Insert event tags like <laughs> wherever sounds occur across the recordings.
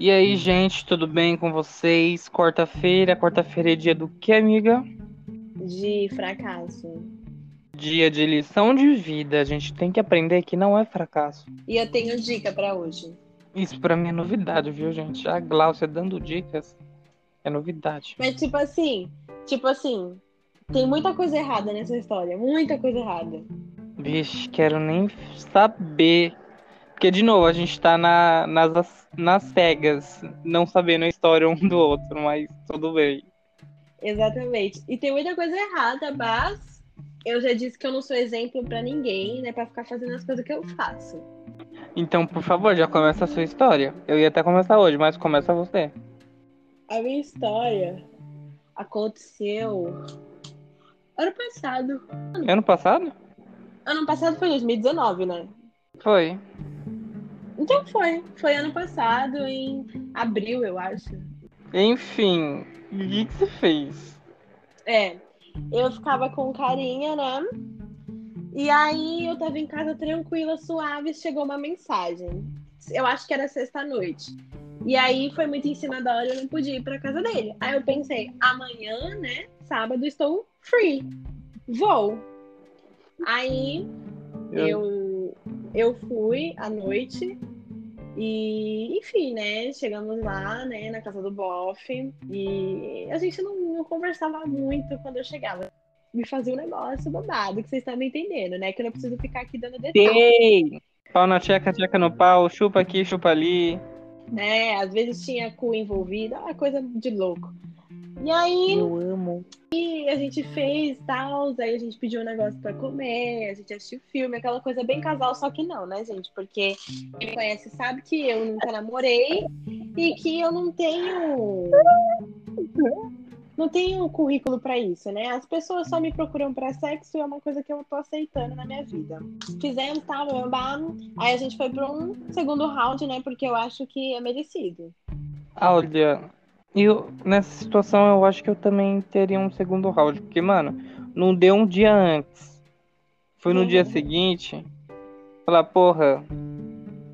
E aí, gente, tudo bem com vocês? Quarta-feira, quarta-feira é dia do que, amiga? De fracasso. Dia de lição de vida. A gente tem que aprender que não é fracasso. E eu tenho dica pra hoje. Isso pra mim é novidade, viu, gente? A Glaucia dando dicas é novidade. Mas tipo assim, tipo assim, tem muita coisa errada nessa história, muita coisa errada. Vixe, quero nem saber. Porque, de novo, a gente tá na, nas, nas cegas, não sabendo a história um do outro, mas tudo bem. Exatamente. E tem muita coisa errada, mas eu já disse que eu não sou exemplo pra ninguém, né, Pra ficar fazendo as coisas que eu faço. Então, por favor, já começa a sua história. Eu ia até começar hoje, mas começa você. A minha história aconteceu ano passado. Ano passado? Ano passado foi 2019, né? Foi. Então foi. Foi ano passado, em abril, eu acho. Enfim, o que, que você fez? É. Eu ficava com carinha, né? E aí eu tava em casa tranquila, suave, chegou uma mensagem. Eu acho que era sexta-noite. E aí foi muito em cima da hora, eu não podia ir pra casa dele. Aí eu pensei, amanhã, né? Sábado, estou free. Vou. Aí eu, eu fui à noite e, enfim, né? Chegamos lá, né, na casa do Boff e a gente não, não conversava muito quando eu chegava. Me fazia um negócio babado, que vocês estão me entendendo, né? Que eu não preciso ficar aqui dando detalhes. Pau na tcheca, tcheca no pau, chupa aqui, chupa ali. Né? Às vezes tinha cu envolvido, uma coisa de louco. E aí. Eu amo. E a gente fez tal, aí a gente pediu um negócio pra comer, a gente assistiu filme, aquela coisa bem casal, só que não, né, gente? Porque quem me conhece sabe que eu nunca namorei e que eu não tenho. Não tenho currículo para isso, né? As pessoas só me procuram para sexo e é uma coisa que eu tô aceitando na minha vida. Fizemos tal, aí a gente foi para um segundo round, né? Porque eu acho que é merecido. Olha, eu, nessa situação, eu acho que eu também teria um segundo round. Porque, mano, não deu um dia antes. Foi no Uhum. dia seguinte. Falar, porra,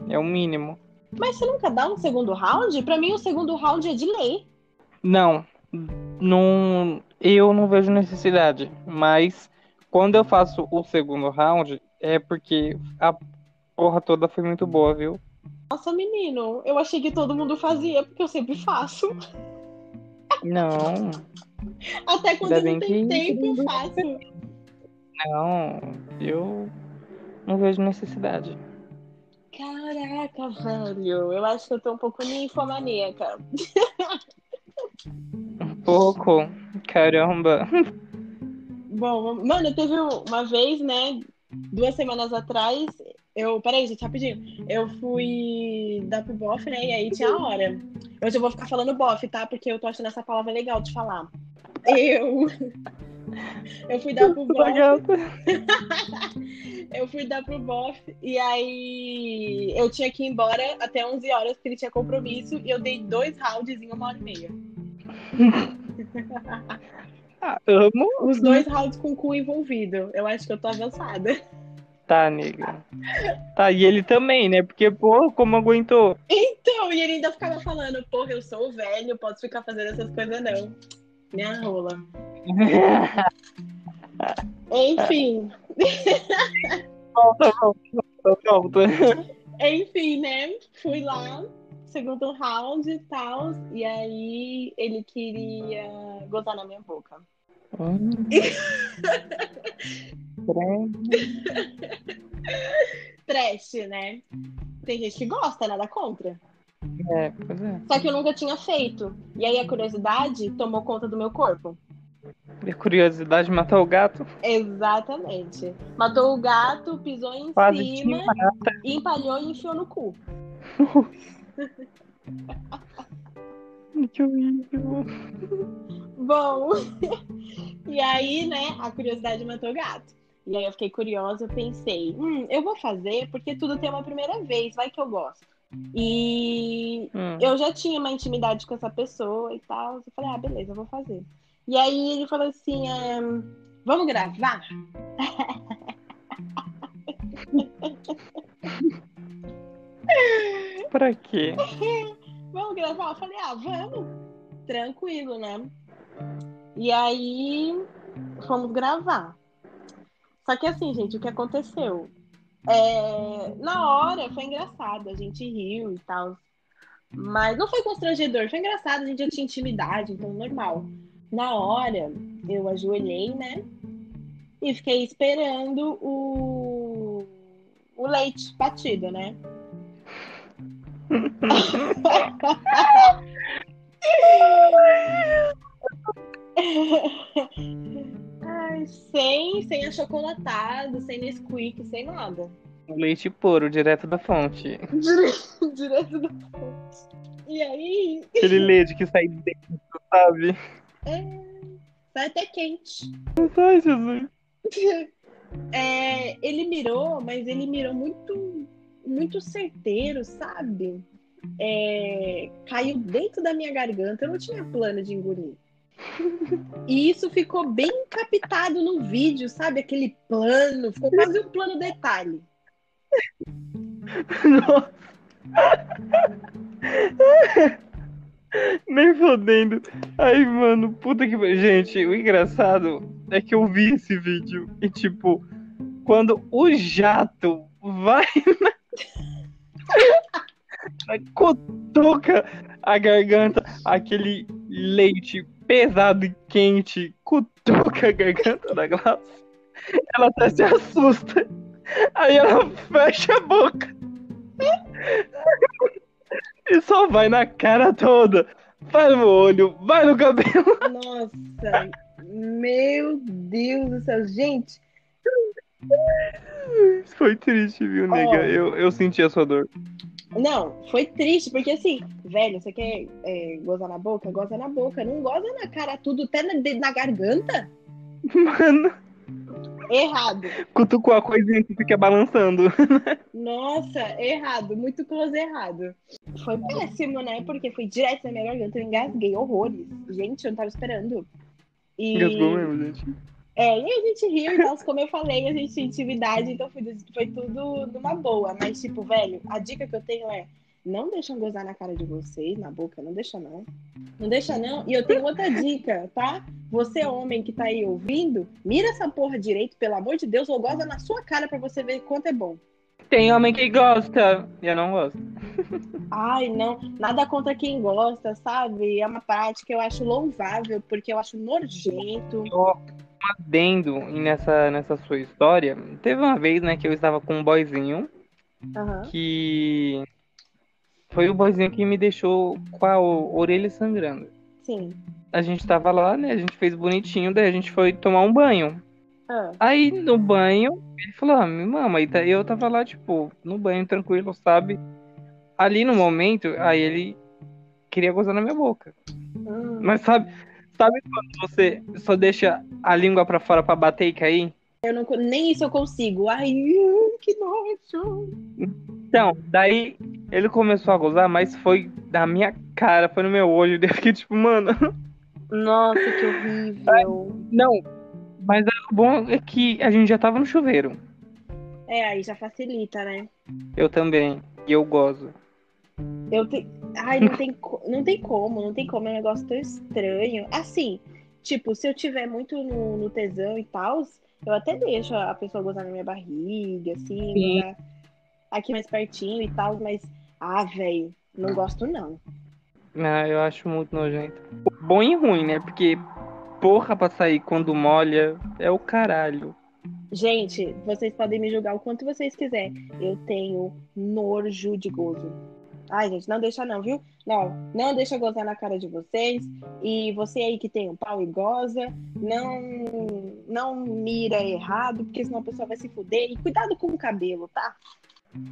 é o mínimo. Mas você nunca dá um segundo round? Para mim, o segundo round é de lei. Não, não, eu não vejo necessidade. Mas quando eu faço o segundo round, é porque a porra toda foi muito boa, viu? Nossa, menino, eu achei que todo mundo fazia, porque eu sempre faço. Não, Até quando não tenho que- tempo, eu faço. não, eu não vejo necessidade. Caraca, velho. Eu acho que eu tô um pouco ninfomaníaca. Um pouco, caramba. Bom, mano, teve uma vez, né? Duas semanas atrás, eu. Peraí, gente, rapidinho. Eu fui dar pro bofe, né? E aí tinha a hora. Hoje eu vou ficar falando bofe, tá? Porque eu tô achando essa palavra legal de falar. Eu. <laughs> Eu fui dar pro bofe. <laughs> Eu fui dar pro bofe e aí eu tinha que ir embora até 11 horas porque ele tinha compromisso e eu dei dois rounds em uma hora e meia. <laughs> Ah, amo. Os dois rounds com cu envolvido. Eu acho que eu tô avançada. Tá, nega. Tá, e ele também, né? Porque, pô, como aguentou? Então, e ele ainda ficava falando, porra, eu sou velho, posso ficar fazendo essas coisas não. Minha rola. <laughs> Enfim, volta, volta, volta. enfim, né? Fui lá, segundo round e tal, e aí ele queria gozar na minha boca. Hum. <laughs> Trash, né? Tem gente que gosta, nada contra. É, pois é. Só que eu nunca tinha feito. E aí a curiosidade tomou conta do meu corpo. E a curiosidade matou o gato? Exatamente. Matou o gato, pisou em Quase cima, empalhou e enfiou no cu. <laughs> Que horrível. Bom, <laughs> e aí, né, a curiosidade matou o gato. E aí eu fiquei curiosa, eu pensei, hum, eu vou fazer porque tudo tem uma primeira vez, vai que eu gosto. E Hum. eu já tinha uma intimidade com essa pessoa e tal. Eu falei, ah, beleza, eu vou fazer. E aí ele falou assim, vamos gravar? <laughs> Pra quê? vamos gravar? Eu falei, ah, vamos. Tranquilo, né? E aí fomos gravar. Só que assim, gente, o que aconteceu? É, na hora foi engraçado, a gente riu e tal. Mas não foi constrangedor, foi engraçado, a gente já tinha intimidade, então normal. Na hora, eu ajoelhei, né? E fiquei esperando o, o leite batido, né? <laughs> <laughs> Sem, sem achocolatado, sem Nesquik, sem nada. Leite puro, direto da fonte. Direto, direto da fonte. E aí. Aquele leite que sai dentro, sabe? É, sai até quente. Ai, Jesus. <laughs> É, ele mirou, mas ele mirou muito, muito certeiro, sabe? É, caiu dentro da minha garganta, eu não tinha plano de engolir. <laughs> E isso ficou bem captado no vídeo, sabe? Aquele plano, ficou quase um plano detalhe. <laughs> Nossa. Nem fodendo. Ai, mano, puta que. Gente, o engraçado é que eu vi esse vídeo e, tipo, quando o jato vai <laughs> na. cutuca a garganta, aquele leite pesado e quente cutuca a <laughs> garganta da Glaucia. Ela até se assusta. Aí ela fecha a boca. <laughs> E só vai na cara toda. Vai no olho, vai no cabelo. Nossa, meu Deus do céu. Gente, <laughs> Foi triste, viu, nega? Ó. Eu, eu senti a sua dor. não, foi triste, porque assim, velho, você quer é, gozar na boca? Goza na boca. Não goza na cara tudo, até na, na garganta. Mano, Errado. cutucou a coisinha que fica balançando. <laughs> Nossa, errado. Muito close errado. Foi péssimo, né? Porque foi direto na minha garganta. Eu engasguei horrores. Gente, eu não tava esperando. E... Engasgou mesmo, gente. É, e a gente riu e tal, como eu falei, a gente tinha intimidade, então foi, foi tudo numa boa. Mas, tipo, velho, a dica que eu tenho é não deixam gozar na cara de vocês, na boca, não deixa não. Não deixa não. E eu tenho outra dica, tá? Você, homem que tá aí ouvindo, mira essa porra direito, pelo amor de Deus, ou goza na sua cara pra você ver quanto é bom. Tem homem que gosta. Eu não gosto. Ai, não, nada contra quem gosta, sabe? É uma prática que eu acho louvável, porque eu acho nojento. um adendo nessa, nessa sua história. Teve uma vez, né, que eu estava com um boyzinho Aham. que foi o boyzinho que me deixou com a orelha sangrando. Sim. A gente tava lá, né? A gente fez bonitinho, daí a gente foi tomar um banho. Ah, Aí no banho, ele falou, ah, me mama. E eu tava lá, tipo, no banho, tranquilo, sabe? Ali no momento, aí ele queria gozar na minha boca. hum. Mas sabe, sabe quando você só deixa a língua pra fora pra bater e cair? Eu não, nem isso eu consigo. Ai, que nojo. Então, daí ele começou a gozar, mas foi na minha cara, foi no meu olho. <laughs> Eu fiquei tipo, mano, Nossa, que horrível. não. Mas o bom é que a gente já tava no chuveiro. É, aí já facilita, né? Eu também. E eu gozo. Eu te... Ai, não tem, não tem como, não tem como, é um negócio tão estranho. Assim, tipo, se eu tiver muito no, no tesão e tal, eu até deixo a pessoa gozar na minha barriga, assim, Sim. gozar aqui mais pertinho e tal, mas, ah, velho, não gosto não. Ah, eu acho muito nojento. Bom e ruim, né? Porque porra pra sair quando molha é o caralho. Gente, vocês podem me julgar o quanto vocês quiserem. Eu tenho nojo de gozo. Ai, gente, não deixa não, viu? Não, não deixa gozar na cara de vocês. E você aí que tem um pau e goza, não, não mira errado, porque senão a pessoa vai se fuder. E cuidado com o cabelo, tá?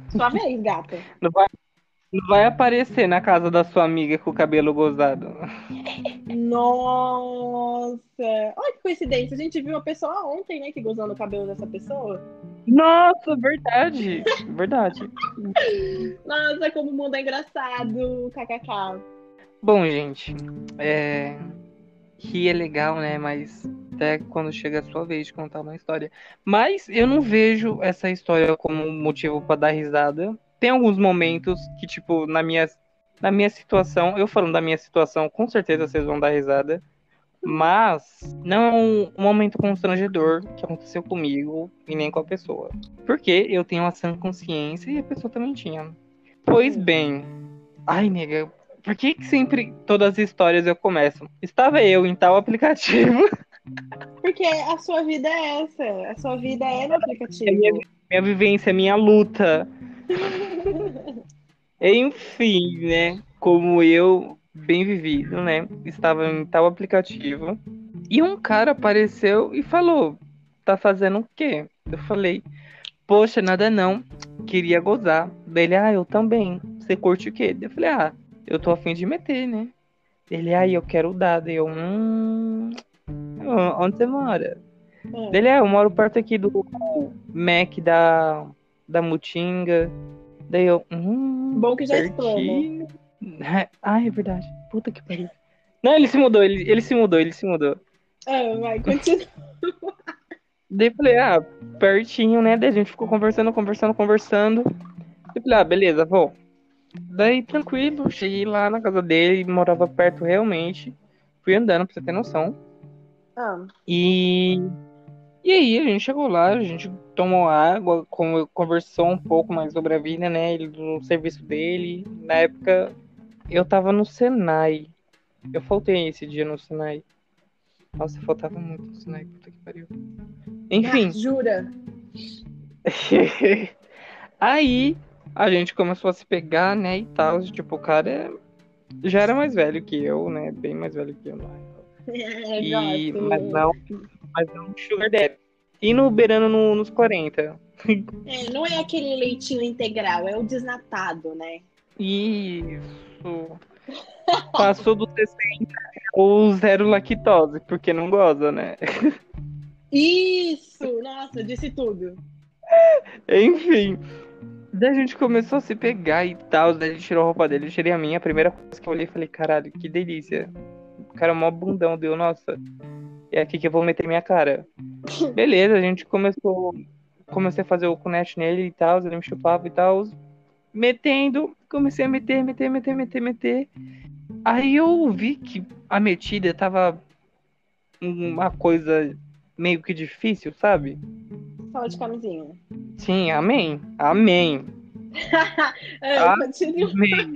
Sua vez, gata. Não vai, não vai aparecer na casa da sua amiga com o cabelo gozado. <laughs> Nossa! Olha que coincidência. A gente viu uma pessoa ontem, né, que gozou no cabelo dessa pessoa. Nossa, verdade. Verdade. Nossa, como o mundo é engraçado. KKK. Bom, gente, é... rir é legal, né? Mas até quando chega a sua vez de contar uma história. Mas eu não vejo essa história como motivo pra dar risada. Tem alguns momentos que, tipo, na minha na minha situação, eu falando da minha situação, com certeza vocês vão dar risada. Mas não é um momento constrangedor que aconteceu comigo e nem com a pessoa. Porque eu tenho uma sã consciência e a pessoa também tinha. Pois bem. Ai, nega, por que, que sempre todas as histórias eu começo? Estava eu em tal aplicativo. <laughs> Porque a sua vida é essa. A sua vida é no aplicativo. É minha, minha vivência, minha luta. <laughs> Enfim, né? Como eu bem vivido, né? Estava em tal aplicativo. E um cara apareceu e falou: Tá fazendo o quê? Eu falei: Poxa, nada não. Queria gozar. Ele, ah, eu também. Você curte o quê? Eu falei: Ah, eu tô afim de meter, né? Ele, ah, eu quero o dado. Eu, hum. Onde você mora? Hum. Ele, ah, eu moro perto aqui do Mac da, da Mutinga. Daí eu, hum. Bom que já explana. Ah, é verdade. Puta que pariu. Não, ele se mudou, ele, ele se mudou, ele se mudou. Ah, vai, continua. Daí falei, ah, pertinho, né? Daí a gente ficou conversando, conversando, conversando. Daí falei, ah, beleza, vou. Daí, tranquilo, cheguei lá na casa dele, morava perto realmente. Fui andando, pra você ter noção. Ah. E. E aí, a gente chegou lá, a gente tomou água, conversou um pouco mais sobre a vida, né? Ele, do serviço dele. Na época, eu tava no Senai. Eu faltei esse dia no Senai. Nossa, faltava muito no Senai, puta que pariu. Enfim. Ah, jura? <laughs> Aí a gente começou a se pegar, né, e tal. Tipo, o cara já era mais velho que eu, né? Bem mais velho que eu, né? <laughs> e, mas não, mas não sugar daddy. E no beirando no, nos 40. É, não é aquele leitinho integral, é o desnatado, né? Isso. Passou do 60 ou zero lactose, porque não goza, né? Isso! Nossa, disse tudo. Enfim. Daí a gente começou a se pegar e tal. Daí ele tirou a roupa dele, eu tirei a minha. A primeira coisa que eu olhei, falei, caralho, que delícia. O cara é mó bundão, deu, nossa. É aqui que eu vou meter minha cara. Beleza, a gente começou. Comecei a fazer o connect nele e tal, ele me chupava e tal. Metendo, comecei a meter, meter, meter, meter, meter. Aí eu vi que a metida tava uma coisa meio que difícil, sabe? Fala de camisinha. Sim, amém. Amém. <laughs> é, amém.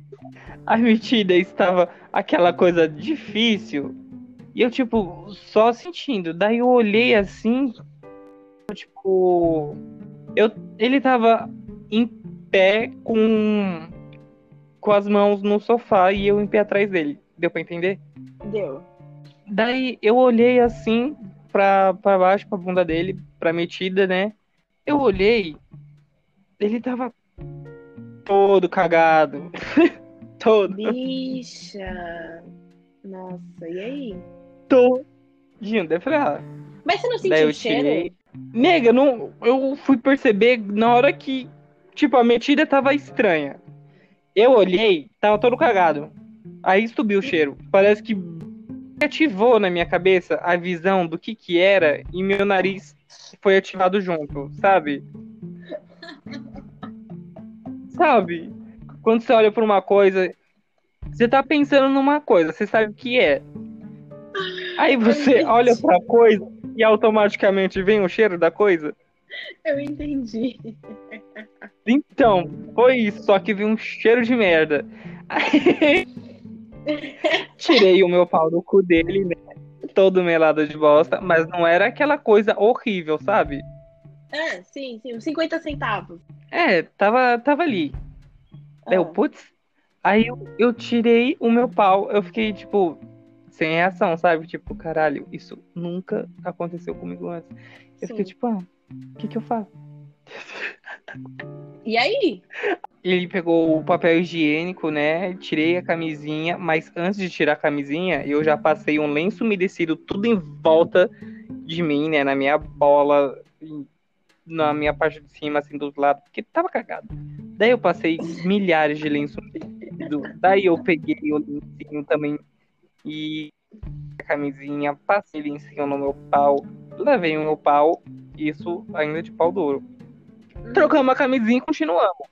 <laughs> a metida estava aquela coisa difícil. E eu, tipo, só sentindo. Daí eu olhei assim, tipo. Eu, ele tava em pé com, com as mãos no sofá e eu em pé atrás dele. Deu pra entender? Deu. Daí eu olhei assim pra, pra baixo, pra bunda dele, pra metida, né? Eu olhei, ele tava todo cagado. <laughs> todo. Bicha. Nossa, e aí? Todinho. Daí eu falei, ah. Mas você não sentiu o cheiro? Nega, não, eu fui perceber na hora que, tipo, a metida tava estranha. Eu olhei, tava todo cagado. Aí subiu o cheiro. Parece que ativou na minha cabeça a visão do que que era e meu nariz foi ativado junto, sabe? <laughs> sabe? Quando você olha por uma coisa, você tá pensando numa coisa, você sabe o que é. Aí você olha pra coisa e automaticamente vem o cheiro da coisa. Eu entendi. Então, foi isso, só que veio um cheiro de merda. Aí, <laughs> tirei o meu pau do cu dele, né? Todo melado de bosta, mas não era aquela coisa horrível, sabe? É, sim, sim, uns 50 centavos. É, tava, tava ali. Ah. Eu, putz. Aí eu, eu tirei o meu pau, eu fiquei, tipo, sem reação, sabe? Tipo, caralho, isso nunca aconteceu comigo antes. Eu Sim. fiquei tipo, ah, o que que eu faço? E aí? Ele pegou o papel higiênico, né? Tirei a camisinha, mas antes de tirar a camisinha, eu já passei um lenço umedecido tudo em volta de mim, né? Na minha bola, na minha parte de cima, assim, dos lados, porque tava cagado. Daí eu passei milhares de lenços umedecido. Daí eu peguei o lencinho também e a camisinha, passei cima no meu pau, levei o meu pau, isso ainda de pau duro. Trocamos a camisinha e continuamos.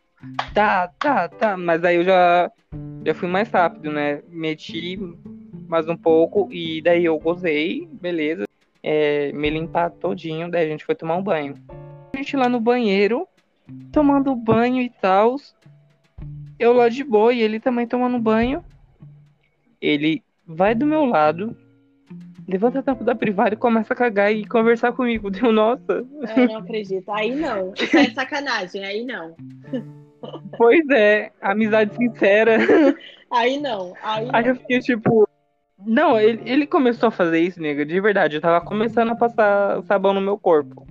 tá, tá, tá. Mas aí eu já, já fui mais rápido, né? Meti mais um pouco e daí eu gozei, beleza. É, me limpar todinho, daí a gente foi tomar um banho. A gente lá no banheiro, tomando banho e tal. Eu lá de boa e ele também tomando banho. Ele vai do meu lado, levanta a tampa da privada e começa a cagar e conversar comigo. <laughs> Deu, nossa. Eu não acredito. Aí não. Isso é sacanagem. Aí não. <laughs> Pois é, amizade sincera. <laughs> Aí não. Aí, Aí não. eu fiquei tipo. Não, ele, ele começou a fazer isso, nega, de verdade. Eu tava começando a passar sabão no meu corpo.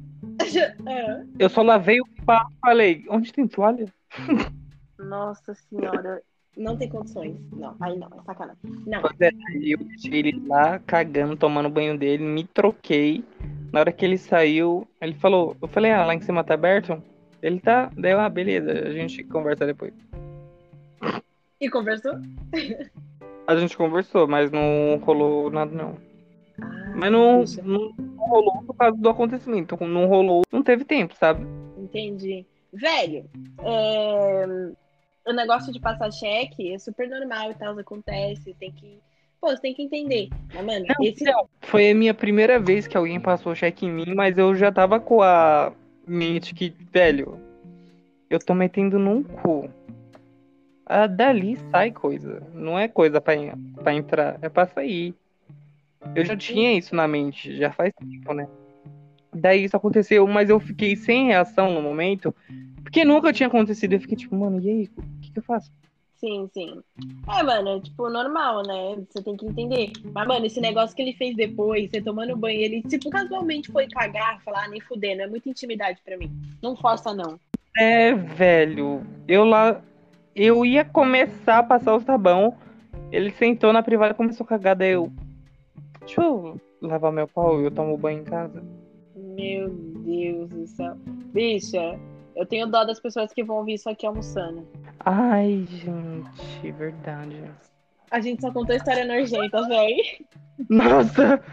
Eu só lavei o papo e falei, onde tem toalha? <laughs> Nossa senhora. Não tem condições. Não, aí não. É sacanagem. Não. É, eu deixei ele lá cagando, tomando banho dele, me troquei. Na hora que ele saiu, ele falou, eu falei, ah, lá em cima tá aberto? Ele tá, daí eu, ah, beleza, a gente conversa depois. E conversou? A gente conversou, mas não rolou nada não. Mas não, não rolou por causa do acontecimento. Não rolou, não teve tempo, sabe? Entendi. Velho, é, o negócio de passar cheque é super normal e tal, acontece, tem que. Pô, você tem que entender. Mas, mano, Não, esse. não. Foi a minha primeira vez que alguém passou cheque em mim, mas eu já tava com a mente que, velho, eu tô metendo num cu. Ah, dali sai coisa. Não é coisa pra, pra entrar, é pra sair. Eu já tinha isso na mente, já faz tempo, né? Daí isso aconteceu, mas eu fiquei sem reação no momento, porque nunca tinha acontecido. Eu fiquei tipo, mano, e aí? O que, que eu faço? Sim, sim. É, mano, é, tipo, normal, né? Você tem que entender. Mas, mano, esse negócio que ele fez depois, você tomando banho, ele, tipo, casualmente foi cagar, falar, nem fudendo. É muita intimidade pra mim. Não força, não. É, velho. Eu lá. Eu ia começar a passar o sabão. Ele sentou na privada e começou a cagar. Daí eu. Deixa eu lavar meu pau e eu tomo banho em casa. Meu Deus do céu. Bicha, eu tenho dó das pessoas que vão ouvir isso aqui almoçando. Ai, gente, verdade. A gente só contou história nojenta, velho. Nossa!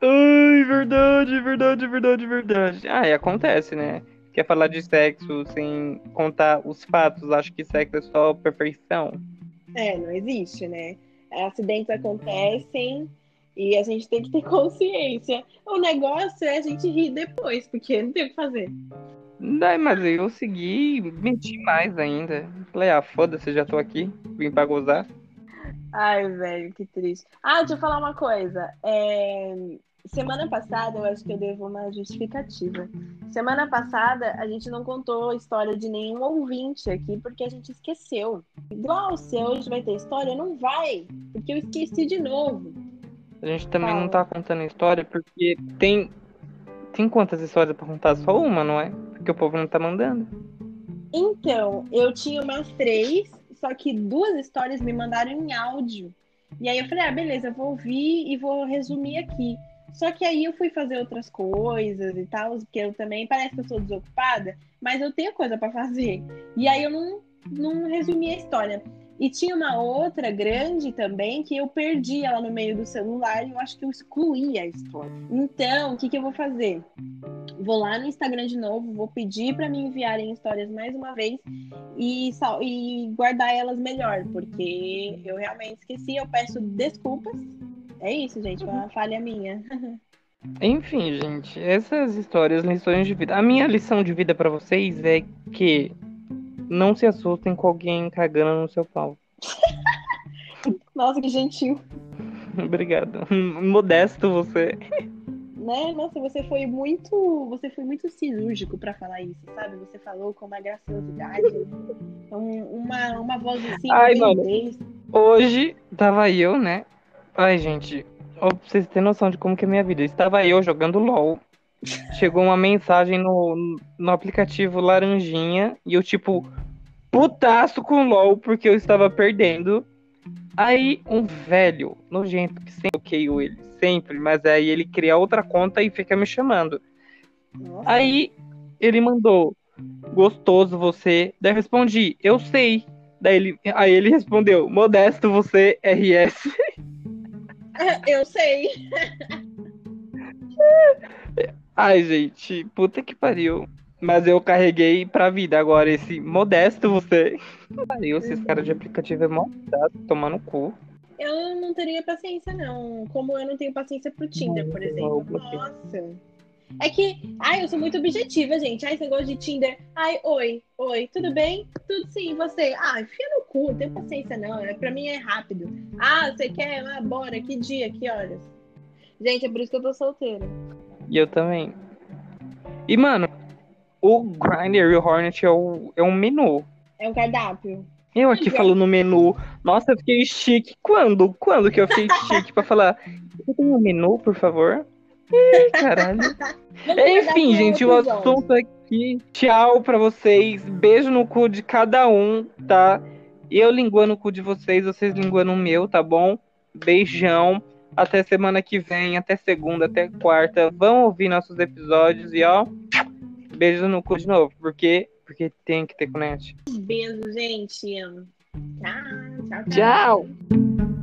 Ai, verdade, verdade, verdade, verdade. Ah, e acontece, né? Quer falar de sexo sem contar os fatos? Acho que sexo é só perfeição. É, não existe, né? Acidentes acontecem e a gente tem que ter consciência. O negócio é a gente rir depois, porque não tem o que fazer. Daí, mas eu segui, menti mais ainda. Falei, ah, foda-se, já tô aqui, vim pra gozar. Ai, velho, que triste. Ah, deixa eu falar uma coisa. É, Semana passada, eu acho que eu devo uma justificativa. Semana passada, a gente não contou a história de nenhum ouvinte aqui, porque a gente esqueceu. Igual se hoje vai ter história, não vai, porque eu esqueci de novo. A gente também Fala. não tá contando a história porque tem. Tem quantas histórias pra contar? Só uma, não é? Porque o povo não tá mandando. Então, eu tinha umas três, só que duas histórias me mandaram em áudio. E aí eu falei, ah, beleza, eu vou ouvir e vou resumir aqui. Só que aí eu fui fazer outras coisas e tal, porque eu também parece que eu sou desocupada, mas eu tenho coisa pra fazer. E aí eu não, não resumi a história. E tinha uma outra grande também que eu perdi ela no meio do celular e eu acho que eu excluí a história. Então, o que, que eu vou fazer? Vou lá no Instagram de novo, vou pedir para me enviarem histórias mais uma vez e, e guardar elas melhor, porque eu realmente esqueci. Eu peço desculpas. É isso, gente, foi uma falha minha. <laughs> Enfim, gente, essas histórias, lições de vida. A minha lição de vida pra vocês é que não se assustem com alguém cagando no seu pau. <laughs> Nossa, que gentil. <laughs> Obrigado. Modesto você. Né? Nossa, você foi muito, você foi muito cirúrgico pra falar isso, sabe? Você falou com uma graciosidade, um- uma, uma voz assim, Ai, mano. Hoje tava eu, né? Ai, gente, ó, pra vocês terem noção de como que é a minha vida. Estava eu jogando LOL. Chegou uma mensagem no, no aplicativo Laranjinha e eu, tipo, putaço com LOL porque eu estava perdendo. Aí um velho nojento que sempre bloqueio ele, sempre, mas aí ele cria outra conta e fica me chamando. Nossa, Aí ele mandou, gostoso você. Daí eu respondi, eu sei. Daí ele, aí ele respondeu, modesto você, RS. <laughs> eu sei. <laughs> Ai, gente, puta que pariu. Mas eu carreguei pra vida. Agora, esse modesto você. Pariu, esses caras de aplicativo é mó tomando cu. Eu não teria paciência, não. Como eu não tenho paciência pro Tinder, por exemplo. Nossa. É que, ai, eu sou muito objetiva, gente. Ai, você gosta de Tinder? Ai, oi, oi, tudo bem? Tudo sim, você? Ah, enfia no cu, não tenho paciência, não. É, pra mim é rápido. Ah, você quer? Ah, bora, que dia, que horas? Gente, é por isso que eu tô solteira. E eu também. E, mano, o Grindr e o Hornet é, o, é um menu. É um cardápio. Eu aqui falo no menu. Nossa, eu fiquei chique. Quando? Quando que eu fiquei <laughs> chique pra falar? Você tem um menu, por favor? Ih, caralho. <laughs> Enfim, gente, o assunto aqui. Tchau pra vocês. Beijo no cu de cada um, tá? Eu linguando o cu de vocês, vocês linguando o meu, tá bom? Beijão. Até semana que vem, até segunda, até quarta. Vão ouvir nossos episódios e ó. Beijo no cu de novo, porque porque tem que ter connect. Beijo, gente. Tchau, tchau, tchau. tchau.